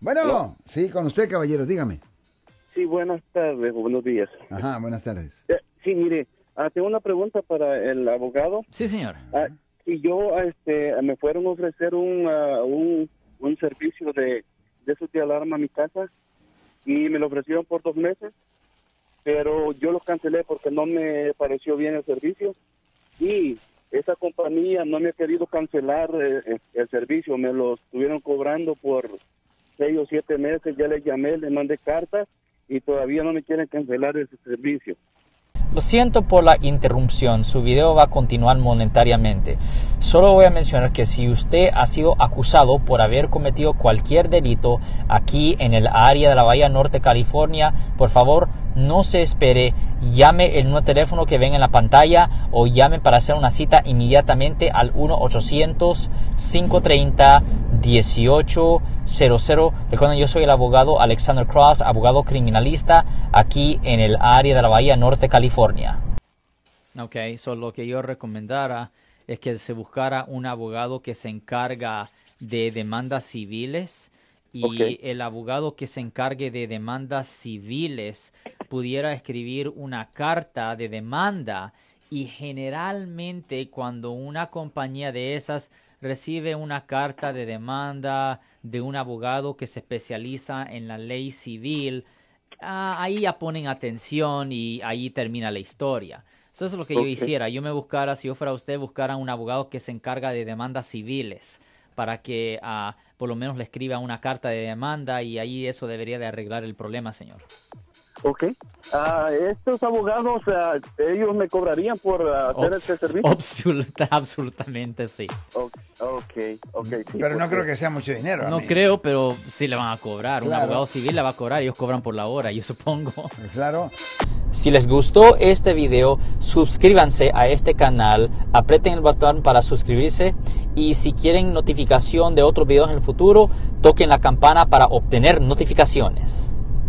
Bueno, sí, con usted, caballero, dígame. Sí, buenas tardes, buenos días. Ajá, buenas tardes. Eh, sí, mire, ah, tengo una pregunta para el abogado. Sí, señor. Ah, si yo este, me fueron a ofrecer un, ah, un, un servicio de, de esos de alarma a mi casa y me lo ofrecieron por dos meses, pero yo lo cancelé porque no me pareció bien el servicio y esa compañía no me ha querido cancelar eh, eh, el servicio, me lo estuvieron cobrando por seis o siete meses, ya les llamé, les mandé cartas y todavía no me quieren cancelar ese servicio. Lo siento por la interrupción, su video va a continuar monetariamente. Solo voy a mencionar que si usted ha sido acusado por haber cometido cualquier delito aquí en el área de la Bahía Norte, California, por favor no se espere, llame el nuevo teléfono que ven en la pantalla o llame para hacer una cita inmediatamente al 1-800-530-1800. Recuerden, yo soy el abogado Alexander Cross, abogado criminalista aquí en el área de la Bahía Norte, California. Ok, so lo que yo recomendara es que se buscara un abogado que se encarga de demandas civiles y Ok. el abogado que se encargue de demandas civiles pudiera escribir una carta de demanda y generalmente cuando una compañía de esas recibe una carta de demanda de un abogado que se especializa en la ley civil, ah, ahí ya ponen atención y ahí termina la historia. Eso es lo que yo hiciera. Yo me buscara, si yo fuera usted, buscara un abogado que se encarga de demandas civiles para que ah, por lo menos le escriba una carta de demanda y ahí eso debería de arreglar el problema, señor. Ok. Ah, estos abogados, ah, ellos me cobrarían por ah, hacer Obs- este servicio. absoluta- absolutamente sí. Ok, ok, ok. sí, Pero no porque- creo que sea mucho dinero. No amigo. creo, pero sí le van a cobrar. Un Claro. abogado civil le va a cobrar, ellos cobran por la hora, yo supongo. Claro. Si les gustó este video, suscríbanse a este canal, aprieten el botón para suscribirse y si quieren notificación de otros videos en el futuro, toquen la campana para obtener notificaciones.